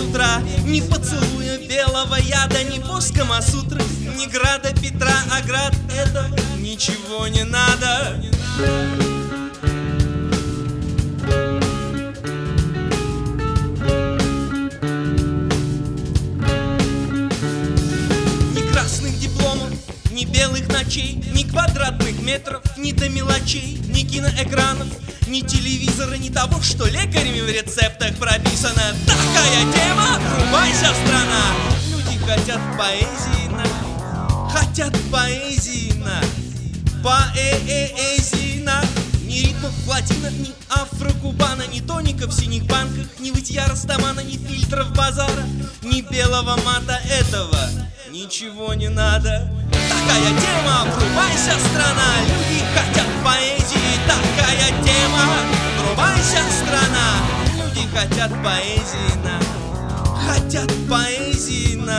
утра Ни поцелуя белого яда, ни поска Масутры Ни града Петра, а град этого ничего не надо. Ни ни белых ночей Ни квадратных метров, ни до мелочей Ни киноэкранов, ни телевизора Ни того, что лекарями в рецептах прописано. Такая тема, врубайся, страна! Люди хотят поэзии на Хотят поэзии на Поэзии на Ни ритмов латина, ни афрокубана Ни тоника в синих банках Ни вытья растамана, ни фильтров базара Ни белого мата этого. Ничего не надо Тема, врубайся, страна Люди хотят поэзии Такая тема, врубайся, страна Люди хотят поэзии на Хотят поэзии на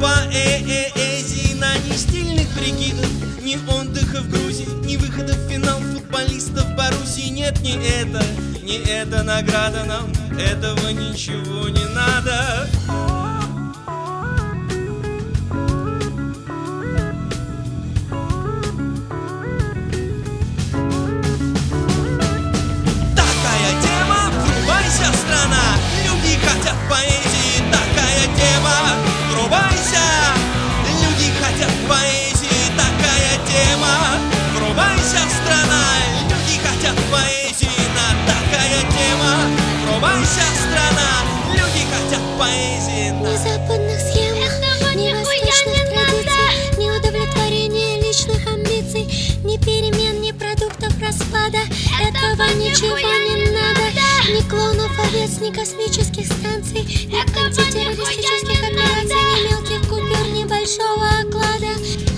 Поэзии на. Ни стильных прикидов, ни отдыха в Грузии Ни выхода в финал футболистов Боруссии. Нет, не это, не эта награда нам Этого ничего не надо поэзии Ни западных схем, Этого ни восточных традиций, ни удовлетворения личных амбиций, ни перемен, ни продуктов распада. Этого ничего не надо. Ни клонов овец, ни космических станций, ни антитеррористических операций, ни мелких купюр, ни большого оклада.